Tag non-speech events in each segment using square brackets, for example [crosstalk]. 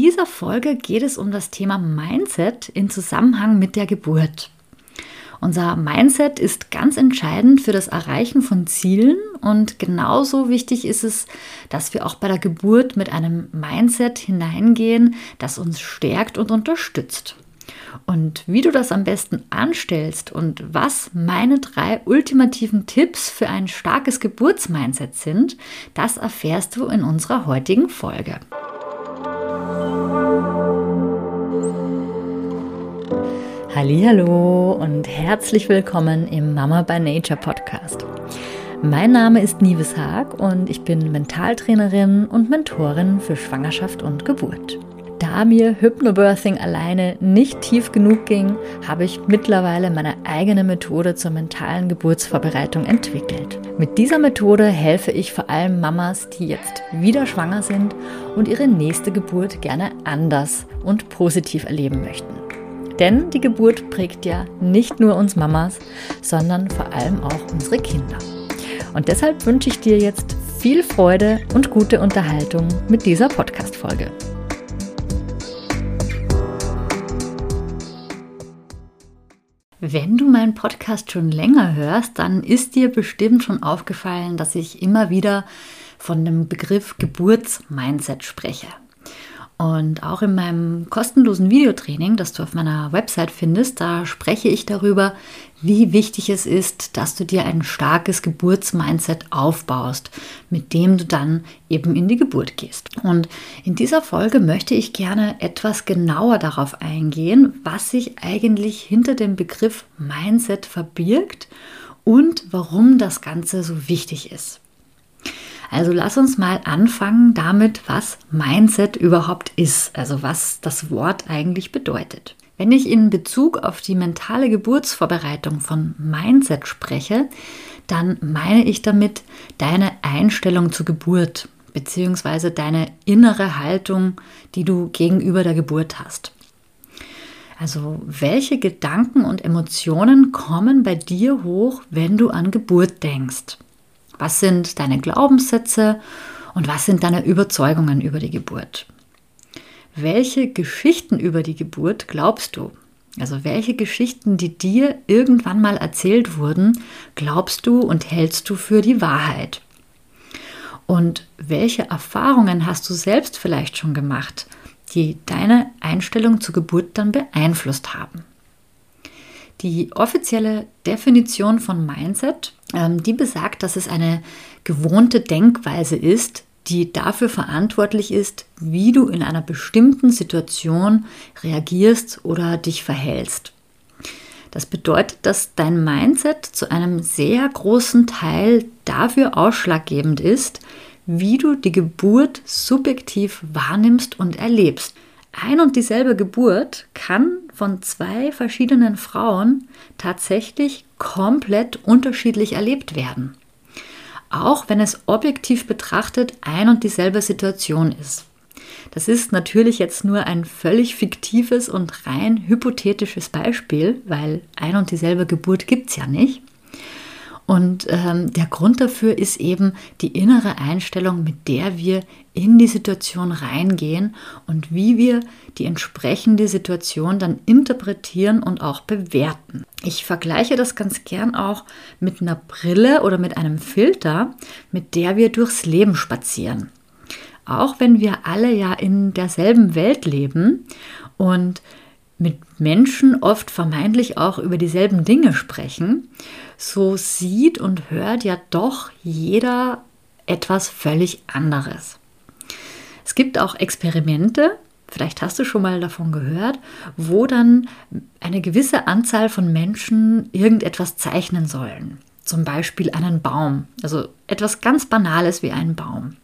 dieser Folge geht es um das Thema Mindset in Zusammenhang mit der Geburt. Unser Mindset ist ganz entscheidend für das Erreichen von Zielen und genauso wichtig ist es, dass wir auch bei der Geburt mit einem Mindset hineingehen, das uns stärkt und unterstützt. Und wie du das am besten anstellst und was meine drei ultimativen Tipps für ein starkes Geburtsmindset sind, das erfährst du in unserer heutigen Folge. Hallo und herzlich willkommen im Mama by Nature Podcast. Mein Name ist Nives Haag und ich bin Mentaltrainerin und Mentorin für Schwangerschaft und Geburt. Da mir Hypnobirthing alleine nicht tief genug ging, habe ich mittlerweile meine eigene Methode zur mentalen Geburtsvorbereitung entwickelt. Mit dieser Methode helfe ich vor allem Mamas, die jetzt wieder schwanger sind und ihre nächste Geburt gerne anders und positiv erleben möchten. Denn die Geburt prägt ja nicht nur uns Mamas, sondern vor allem auch unsere Kinder. Und deshalb wünsche ich dir jetzt viel Freude und gute Unterhaltung mit dieser Podcast-Folge. Wenn du meinen Podcast schon länger hörst, dann ist dir bestimmt schon aufgefallen, dass ich immer wieder von dem Begriff Geburtsmindset spreche. Und auch in meinem kostenlosen Videotraining, das du auf meiner Website findest, da spreche ich darüber, wie wichtig es ist, dass du dir ein starkes Geburtsmindset aufbaust, mit dem du dann eben in die Geburt gehst. Und in dieser Folge möchte ich gerne etwas genauer darauf eingehen, was sich eigentlich hinter dem Begriff Mindset verbirgt und warum das Ganze so wichtig ist. Also lass uns mal anfangen damit, was Mindset überhaupt ist, also was das Wort eigentlich bedeutet. Wenn ich in Bezug auf die mentale Geburtsvorbereitung von Mindset spreche, dann meine ich damit deine Einstellung zur Geburt bzw. deine innere Haltung, die du gegenüber der Geburt hast. Also welche Gedanken und Emotionen kommen bei dir hoch, wenn du an Geburt denkst? Was sind deine Glaubenssätze und was sind deine Überzeugungen über die Geburt? Welche Geschichten über die Geburt glaubst du? Also welche Geschichten, die dir irgendwann mal erzählt wurden, glaubst du und hältst du für die Wahrheit? Und welche Erfahrungen hast du selbst vielleicht schon gemacht, die deine Einstellung zur Geburt dann beeinflusst haben? Die offizielle Definition von Mindset, ähm, die besagt, dass es eine gewohnte Denkweise ist, die dafür verantwortlich ist, wie du in einer bestimmten Situation reagierst oder dich verhältst. Das bedeutet, dass dein Mindset zu einem sehr großen Teil dafür ausschlaggebend ist, wie du die Geburt subjektiv wahrnimmst und erlebst. Ein und dieselbe Geburt kann von zwei verschiedenen Frauen tatsächlich komplett unterschiedlich erlebt werden. Auch wenn es objektiv betrachtet ein und dieselbe Situation ist. Das ist natürlich jetzt nur ein völlig fiktives und rein hypothetisches Beispiel, weil ein und dieselbe Geburt gibt es ja nicht. Und ähm, der Grund dafür ist eben die innere Einstellung, mit der wir in die Situation reingehen und wie wir die entsprechende Situation dann interpretieren und auch bewerten. Ich vergleiche das ganz gern auch mit einer Brille oder mit einem Filter, mit der wir durchs Leben spazieren. Auch wenn wir alle ja in derselben Welt leben und mit Menschen oft vermeintlich auch über dieselben Dinge sprechen, so sieht und hört ja doch jeder etwas völlig anderes. Es gibt auch Experimente, vielleicht hast du schon mal davon gehört, wo dann eine gewisse Anzahl von Menschen irgendetwas zeichnen sollen. Zum Beispiel einen Baum, also etwas ganz Banales wie einen Baum.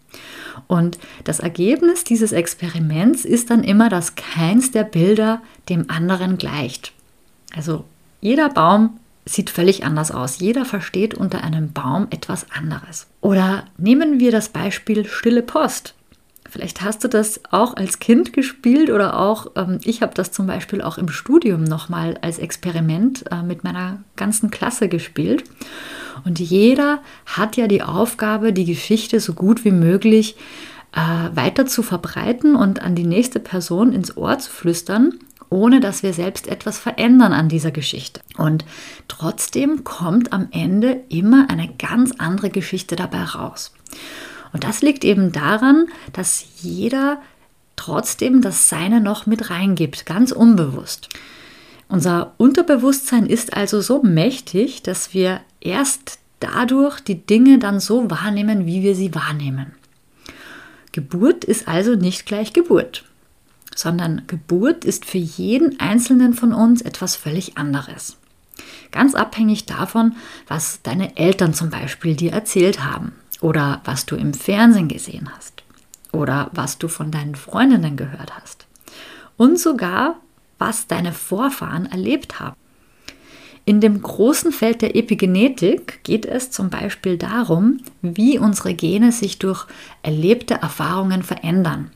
Und das Ergebnis dieses Experiments ist dann immer, dass keins der Bilder dem anderen gleicht. Also jeder Baum sieht völlig anders aus. Jeder versteht unter einem Baum etwas anderes. Oder nehmen wir das Beispiel Stille Post. Vielleicht hast du das auch als Kind gespielt oder auch, ähm, ich habe das zum Beispiel auch im Studium nochmal als Experiment äh, mit meiner ganzen Klasse gespielt. Und jeder hat ja die Aufgabe, die Geschichte so gut wie möglich äh, weiter zu verbreiten und an die nächste Person ins Ohr zu flüstern, ohne dass wir selbst etwas verändern an dieser Geschichte. Und trotzdem kommt am Ende immer eine ganz andere Geschichte dabei raus. Und das liegt eben daran, dass jeder trotzdem das Seine noch mit reingibt, ganz unbewusst. Unser Unterbewusstsein ist also so mächtig, dass wir erst dadurch die Dinge dann so wahrnehmen, wie wir sie wahrnehmen. Geburt ist also nicht gleich Geburt, sondern Geburt ist für jeden Einzelnen von uns etwas völlig anderes. Ganz abhängig davon, was deine Eltern zum Beispiel dir erzählt haben oder was du im Fernsehen gesehen hast oder was du von deinen Freundinnen gehört hast und sogar was deine Vorfahren erlebt haben. In dem großen Feld der Epigenetik geht es zum Beispiel darum, wie unsere Gene sich durch erlebte Erfahrungen verändern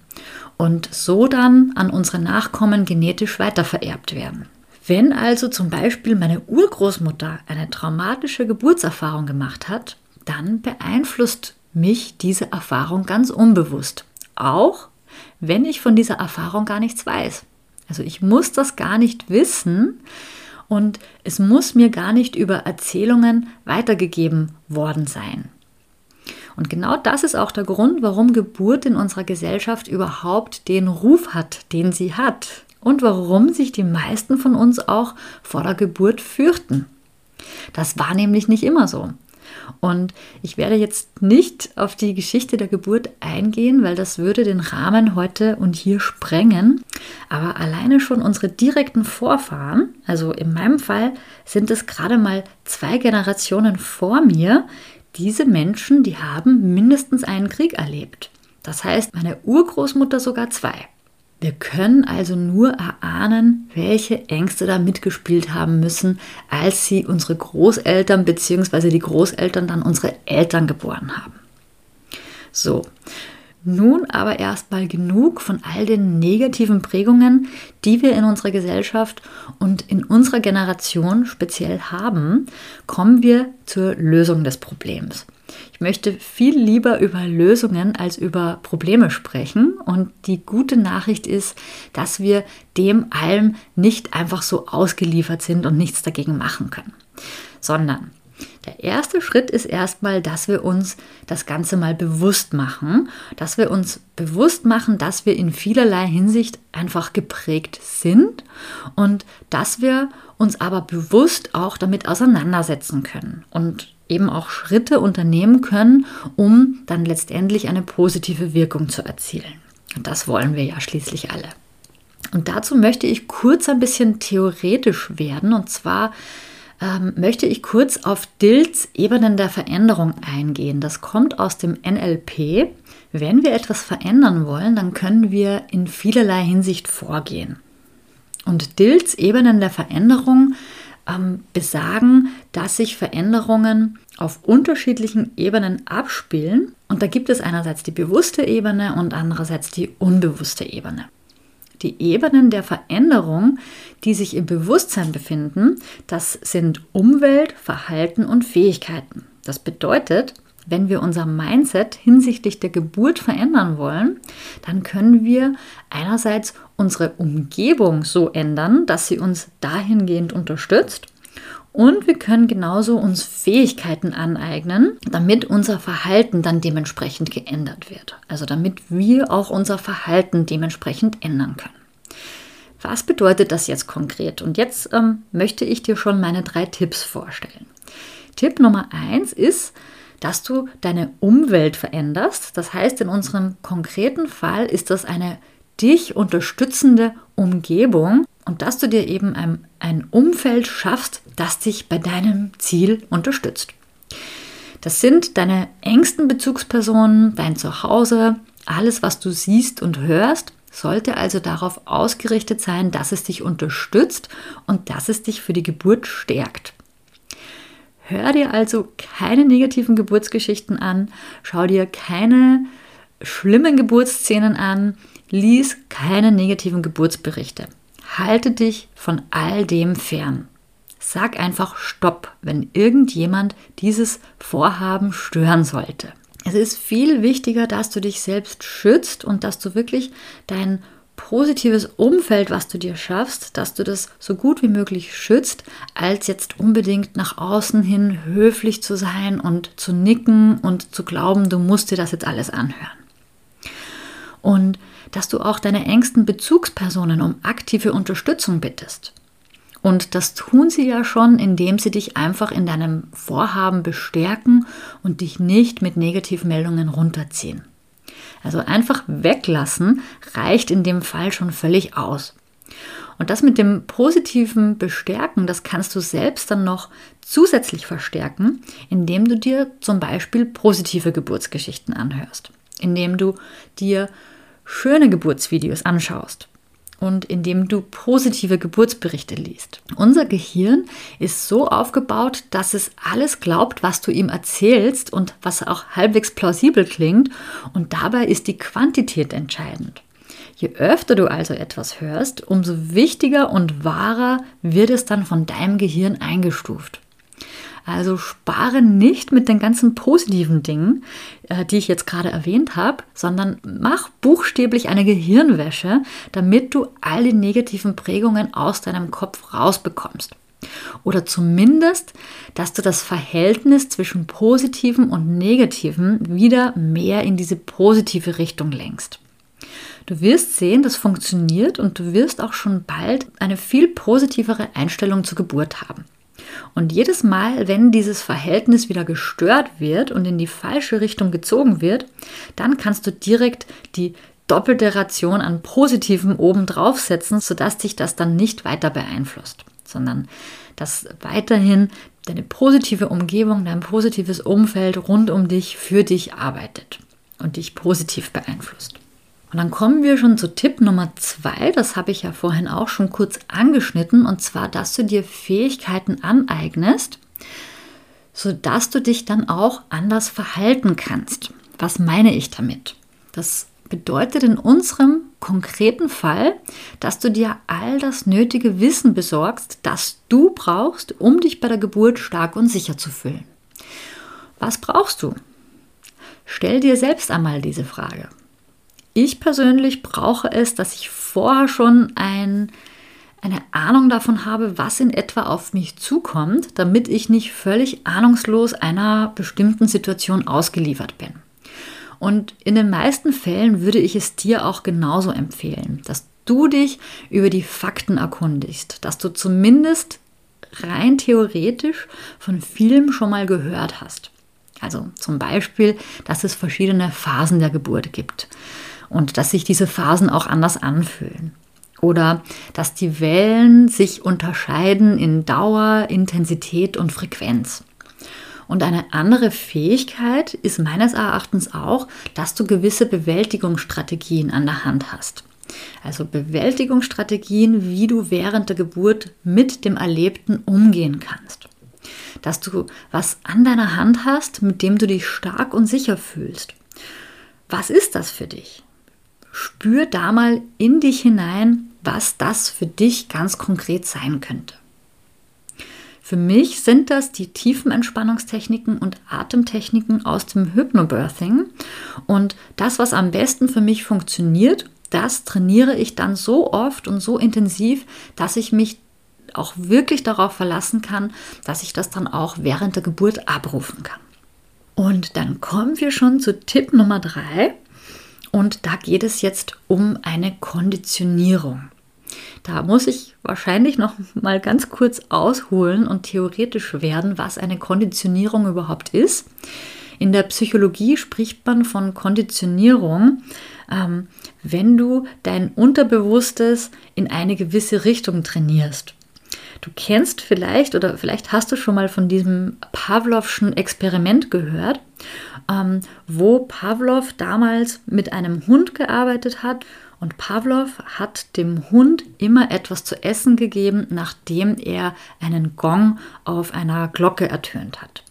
und so dann an unsere Nachkommen genetisch weitervererbt werden. Wenn also zum Beispiel meine Urgroßmutter eine traumatische Geburtserfahrung gemacht hat, dann beeinflusst mich diese Erfahrung ganz unbewusst. Auch wenn ich von dieser Erfahrung gar nichts weiß. Also ich muss das gar nicht wissen und es muss mir gar nicht über Erzählungen weitergegeben worden sein. Und genau das ist auch der Grund, warum Geburt in unserer Gesellschaft überhaupt den Ruf hat, den sie hat. Und warum sich die meisten von uns auch vor der Geburt fürchten. Das war nämlich nicht immer so. Und ich werde jetzt nicht auf die Geschichte der Geburt eingehen, weil das würde den Rahmen heute und hier sprengen. Aber alleine schon unsere direkten Vorfahren, also in meinem Fall sind es gerade mal zwei Generationen vor mir, diese Menschen, die haben mindestens einen Krieg erlebt. Das heißt, meine Urgroßmutter sogar zwei. Wir können also nur erahnen, welche Ängste da mitgespielt haben müssen, als sie unsere Großeltern bzw. die Großeltern dann unsere Eltern geboren haben. So, nun aber erstmal genug von all den negativen Prägungen, die wir in unserer Gesellschaft und in unserer Generation speziell haben, kommen wir zur Lösung des Problems. Ich möchte viel lieber über Lösungen als über Probleme sprechen. Und die gute Nachricht ist, dass wir dem allem nicht einfach so ausgeliefert sind und nichts dagegen machen können, sondern der erste Schritt ist erstmal, dass wir uns das Ganze mal bewusst machen, dass wir uns bewusst machen, dass wir in vielerlei Hinsicht einfach geprägt sind. Und dass wir uns aber bewusst auch damit auseinandersetzen können. Und eben auch Schritte unternehmen können, um dann letztendlich eine positive Wirkung zu erzielen. Und das wollen wir ja schließlich alle. Und dazu möchte ich kurz ein bisschen theoretisch werden. Und zwar ähm, möchte ich kurz auf Dills Ebenen der Veränderung eingehen. Das kommt aus dem NLP. Wenn wir etwas verändern wollen, dann können wir in vielerlei Hinsicht vorgehen. Und Dills Ebenen der Veränderung ähm, besagen, dass sich Veränderungen auf unterschiedlichen Ebenen abspielen. Und da gibt es einerseits die bewusste Ebene und andererseits die unbewusste Ebene. Die Ebenen der Veränderung, die sich im Bewusstsein befinden, das sind Umwelt, Verhalten und Fähigkeiten. Das bedeutet, wenn wir unser Mindset hinsichtlich der Geburt verändern wollen, dann können wir einerseits unsere Umgebung so ändern, dass sie uns dahingehend unterstützt. Und wir können genauso uns Fähigkeiten aneignen, damit unser Verhalten dann dementsprechend geändert wird. Also damit wir auch unser Verhalten dementsprechend ändern können. Was bedeutet das jetzt konkret? Und jetzt ähm, möchte ich dir schon meine drei Tipps vorstellen. Tipp Nummer eins ist, dass du deine Umwelt veränderst. Das heißt, in unserem konkreten Fall ist das eine dich unterstützende Umgebung und dass du dir eben ein, ein Umfeld schaffst, das dich bei deinem Ziel unterstützt. Das sind deine engsten Bezugspersonen, dein Zuhause, alles, was du siehst und hörst, sollte also darauf ausgerichtet sein, dass es dich unterstützt und dass es dich für die Geburt stärkt. Hör dir also keine negativen Geburtsgeschichten an, schau dir keine schlimmen Geburtsszenen an, lies keine negativen Geburtsberichte. Halte dich von all dem fern. Sag einfach Stopp, wenn irgendjemand dieses Vorhaben stören sollte. Es ist viel wichtiger, dass du dich selbst schützt und dass du wirklich dein positives Umfeld, was du dir schaffst, dass du das so gut wie möglich schützt, als jetzt unbedingt nach außen hin höflich zu sein und zu nicken und zu glauben, du musst dir das jetzt alles anhören. Und dass du auch deine engsten Bezugspersonen um aktive Unterstützung bittest. Und das tun sie ja schon, indem sie dich einfach in deinem Vorhaben bestärken und dich nicht mit Negativmeldungen runterziehen. Also einfach weglassen reicht in dem Fall schon völlig aus. Und das mit dem positiven Bestärken, das kannst du selbst dann noch zusätzlich verstärken, indem du dir zum Beispiel positive Geburtsgeschichten anhörst, indem du dir schöne Geburtsvideos anschaust und indem du positive Geburtsberichte liest. Unser Gehirn ist so aufgebaut, dass es alles glaubt, was du ihm erzählst und was auch halbwegs plausibel klingt und dabei ist die Quantität entscheidend. Je öfter du also etwas hörst, umso wichtiger und wahrer wird es dann von deinem Gehirn eingestuft. Also spare nicht mit den ganzen positiven Dingen, äh, die ich jetzt gerade erwähnt habe, sondern mach buchstäblich eine Gehirnwäsche, damit du all die negativen Prägungen aus deinem Kopf rausbekommst. Oder zumindest, dass du das Verhältnis zwischen positiven und negativen wieder mehr in diese positive Richtung lenkst. Du wirst sehen, das funktioniert und du wirst auch schon bald eine viel positivere Einstellung zur Geburt haben. Und jedes Mal, wenn dieses Verhältnis wieder gestört wird und in die falsche Richtung gezogen wird, dann kannst du direkt die doppelte Ration an Positiven oben draufsetzen, sodass dich das dann nicht weiter beeinflusst, sondern dass weiterhin deine positive Umgebung, dein positives Umfeld rund um dich für dich arbeitet und dich positiv beeinflusst. Und dann kommen wir schon zu Tipp Nummer zwei. Das habe ich ja vorhin auch schon kurz angeschnitten. Und zwar, dass du dir Fähigkeiten aneignest, sodass du dich dann auch anders verhalten kannst. Was meine ich damit? Das bedeutet in unserem konkreten Fall, dass du dir all das nötige Wissen besorgst, das du brauchst, um dich bei der Geburt stark und sicher zu fühlen. Was brauchst du? Stell dir selbst einmal diese Frage. Ich persönlich brauche es, dass ich vorher schon ein, eine Ahnung davon habe, was in etwa auf mich zukommt, damit ich nicht völlig ahnungslos einer bestimmten Situation ausgeliefert bin. Und in den meisten Fällen würde ich es dir auch genauso empfehlen, dass du dich über die Fakten erkundigst, dass du zumindest rein theoretisch von vielem schon mal gehört hast. Also zum Beispiel, dass es verschiedene Phasen der Geburt gibt und dass sich diese Phasen auch anders anfühlen. Oder dass die Wellen sich unterscheiden in Dauer, Intensität und Frequenz. Und eine andere Fähigkeit ist meines Erachtens auch, dass du gewisse Bewältigungsstrategien an der Hand hast. Also Bewältigungsstrategien, wie du während der Geburt mit dem Erlebten umgehen kannst. Dass du was an deiner Hand hast, mit dem du dich stark und sicher fühlst. Was ist das für dich? Spür da mal in dich hinein, was das für dich ganz konkret sein könnte. Für mich sind das die tiefen Entspannungstechniken und Atemtechniken aus dem Hypnobirthing. Und das, was am besten für mich funktioniert, das trainiere ich dann so oft und so intensiv, dass ich mich auch wirklich darauf verlassen kann, dass ich das dann auch während der Geburt abrufen kann. Und dann kommen wir schon zu Tipp Nummer drei. Und da geht es jetzt um eine Konditionierung. Da muss ich wahrscheinlich noch mal ganz kurz ausholen und theoretisch werden, was eine Konditionierung überhaupt ist. In der Psychologie spricht man von Konditionierung, ähm, wenn du dein Unterbewusstes in eine gewisse Richtung trainierst. Du kennst vielleicht oder vielleicht hast du schon mal von diesem Pavlovschen Experiment gehört ähm, wo Pavlov damals mit einem Hund gearbeitet hat. Und Pavlov hat dem Hund immer etwas zu essen gegeben, nachdem er einen Gong auf einer Glocke ertönt hat.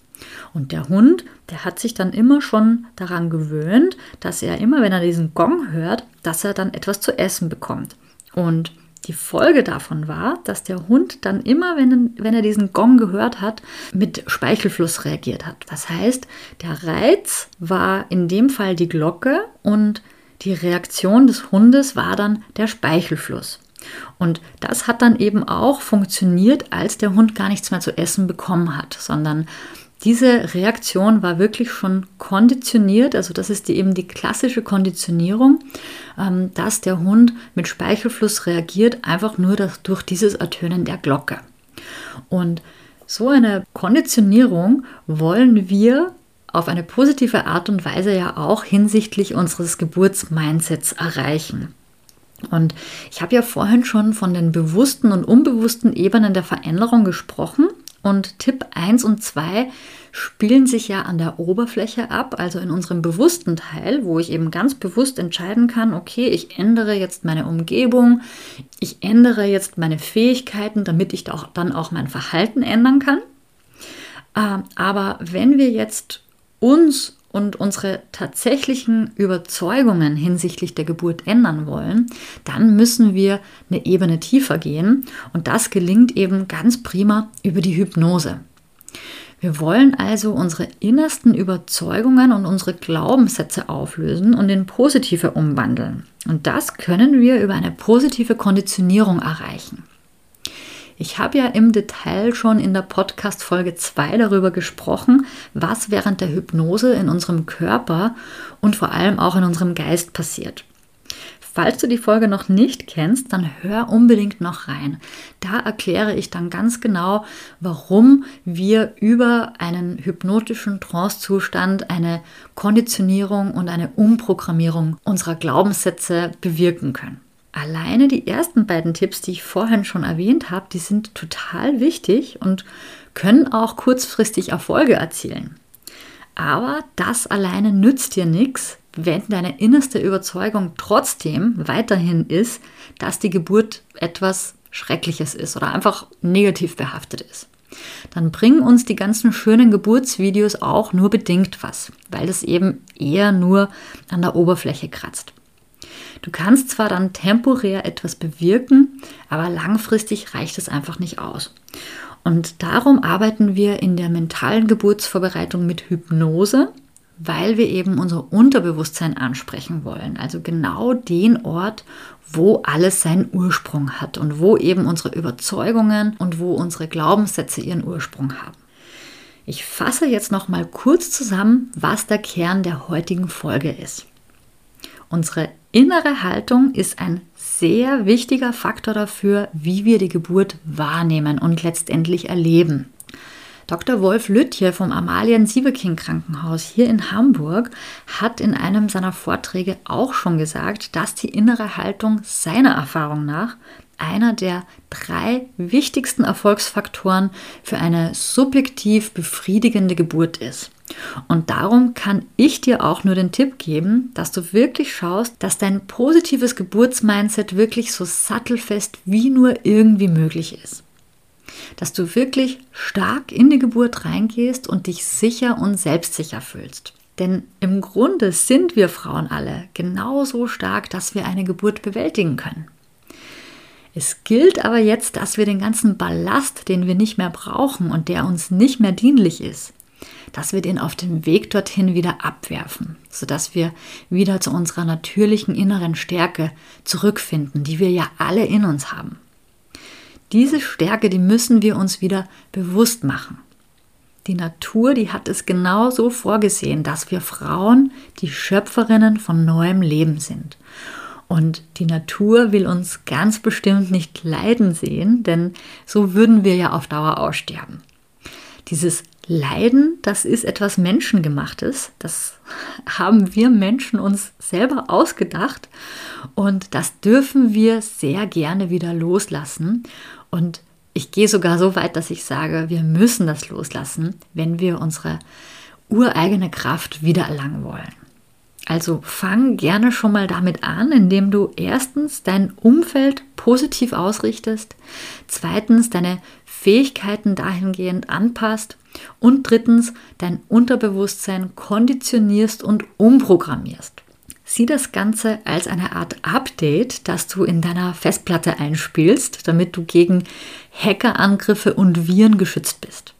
Und der Hund, der hat sich dann immer schon daran gewöhnt, dass er immer, wenn er diesen Gong hört, dass er dann etwas zu essen bekommt. Und Die Folge davon war, dass der Hund dann immer, wenn, wenn er diesen Gong gehört hat, mit Speichelfluss reagiert hat. Das heißt, der Reiz war in dem Fall die Glocke und die Reaktion des Hundes war dann der Speichelfluss. Und das hat dann eben auch funktioniert, als der Hund gar nichts mehr zu essen bekommen hat, sondern diese Reaktion war wirklich schon konditioniert, also das ist die, eben die klassische Konditionierung, ähm, dass der Hund mit Speichelfluss reagiert, einfach nur durch dieses Ertönen der Glocke. Und so eine Konditionierung wollen wir auf eine positive Art und Weise ja auch hinsichtlich unseres Geburtsmindsets erreichen. Und ich habe ja vorhin schon von den bewussten und unbewussten Ebenen der Veränderung gesprochen. Und Tipp 1 und 2 spielen sich ja an der Oberfläche ab, also in unserem bewussten Teil, wo ich eben ganz bewusst entscheiden kann, okay, ich ändere jetzt meine Umgebung, ich ändere jetzt meine Fähigkeiten, damit ich auch, dann auch mein Verhalten ändern kann. Ähm, aber wenn wir jetzt uns und unsere tatsächlichen Überzeugungen hinsichtlich der Geburt ändern wollen, dann müssen wir eine Ebene tiefer gehen und das gelingt eben ganz prima über die Hypnose. Wir wollen also unsere innersten Überzeugungen und unsere Glaubenssätze auflösen und in positive umwandeln. Und das können wir über eine positive Konditionierung erreichen. Ich habe ja im Detail schon in der Podcast Folge 2 darüber gesprochen, was während der Hypnose in unserem Körper und vor allem auch in unserem Geist passiert. Falls du die Folge noch nicht kennst, dann hör unbedingt noch rein. Da erkläre ich dann ganz genau, warum wir über einen hypnotischen Trancezustand eine Konditionierung und eine Umprogrammierung unserer Glaubenssätze bewirken können. Alleine die ersten beiden Tipps, die ich vorhin schon erwähnt habe, die sind total wichtig und können auch kurzfristig Erfolge erzielen. Aber das alleine nützt dir nichts, wenn deine innerste Überzeugung trotzdem weiterhin ist, dass die Geburt etwas Schreckliches ist oder einfach negativ behaftet ist. Dann bringen uns die ganzen schönen Geburtsvideos auch nur bedingt was, weil es eben eher nur an der Oberfläche kratzt. Du kannst zwar dann temporär etwas bewirken, aber langfristig reicht es einfach nicht aus. Und darum arbeiten wir in der mentalen Geburtsvorbereitung mit Hypnose, weil wir eben unser Unterbewusstsein ansprechen wollen. Also genau den Ort, wo alles seinen Ursprung hat und wo eben unsere Überzeugungen und wo unsere Glaubenssätze ihren Ursprung haben. Ich fasse jetzt noch mal kurz zusammen, was der Kern der heutigen Folge ist. Unsere innere Haltung ist ein sehr wichtiger Faktor dafür, wie wir die Geburt wahrnehmen und letztendlich erleben. Dr. Wolf Lüttje vom Amalien-Siebeking Krankenhaus hier in Hamburg hat in einem seiner Vorträge auch schon gesagt, dass die innere Haltung seiner Erfahrung nach einer der drei wichtigsten Erfolgsfaktoren für eine subjektiv befriedigende Geburt ist. Und darum kann ich dir auch nur den Tipp geben, dass du wirklich schaust, dass dein positives Geburtsmindset wirklich so sattelfest wie nur irgendwie möglich ist. Dass du wirklich stark in die Geburt reingehst und dich sicher und selbstsicher fühlst. Denn im Grunde sind wir Frauen alle genauso stark, dass wir eine Geburt bewältigen können. Es gilt aber jetzt, dass wir den ganzen Ballast, den wir nicht mehr brauchen und der uns nicht mehr dienlich ist, dass wir den auf dem Weg dorthin wieder abwerfen, sodass wir wieder zu unserer natürlichen inneren Stärke zurückfinden, die wir ja alle in uns haben. Diese Stärke, die müssen wir uns wieder bewusst machen. Die Natur, die hat es genau so vorgesehen, dass wir Frauen die Schöpferinnen von neuem Leben sind. Und die Natur will uns ganz bestimmt nicht leiden sehen, denn so würden wir ja auf Dauer aussterben. Dieses Leiden, das ist etwas Menschengemachtes. Das [laughs] haben wir Menschen uns selber ausgedacht und das dürfen wir sehr gerne wieder loslassen. Und ich gehe sogar so weit, dass ich sage, wir müssen das loslassen, wenn wir unsere ureigene Kraft wiedererlangen wollen. Also fang gerne schon mal damit an, indem du erstens dein Umfeld positiv ausrichtest, zweitens deine Fähigkeiten dahingehend anpasst und drittens dein Unterbewusstsein konditionierst und umprogrammierst. Sieh das Ganze als eine Art Update, das du in deiner Festplatte einspielst, damit du gegen Hackerangriffe und Viren geschützt bist.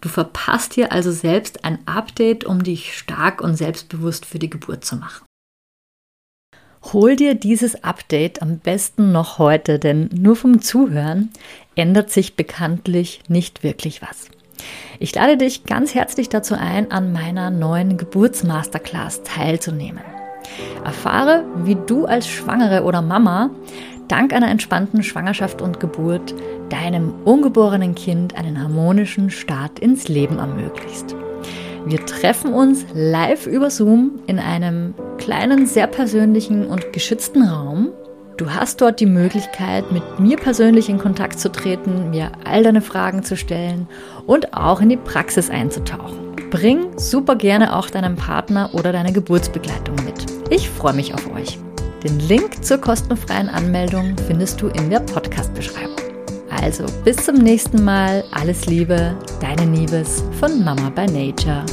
Du verpasst dir also selbst ein Update, um dich stark und selbstbewusst für die Geburt zu machen. Hol dir dieses Update am besten noch heute, denn nur vom Zuhören ändert sich bekanntlich nicht wirklich was. Ich lade dich ganz herzlich dazu ein, an meiner neuen Geburtsmasterclass teilzunehmen. Erfahre, wie du als Schwangere oder Mama dank einer entspannten Schwangerschaft und Geburt deinem ungeborenen Kind einen harmonischen Start ins Leben ermöglicht. Wir treffen uns live über Zoom in einem kleinen, sehr persönlichen und geschützten Raum. Du hast dort die Möglichkeit, mit mir persönlich in Kontakt zu treten, mir all deine Fragen zu stellen und auch in die Praxis einzutauchen. Bring super gerne auch deinen Partner oder deine Geburtsbegleitung mit. Ich freue mich auf euch. Den Link zur kostenfreien Anmeldung findest du in der Podcast-Beschreibung. Also bis zum nächsten Mal. Alles Liebe, deine Liebes von Mama by Nature.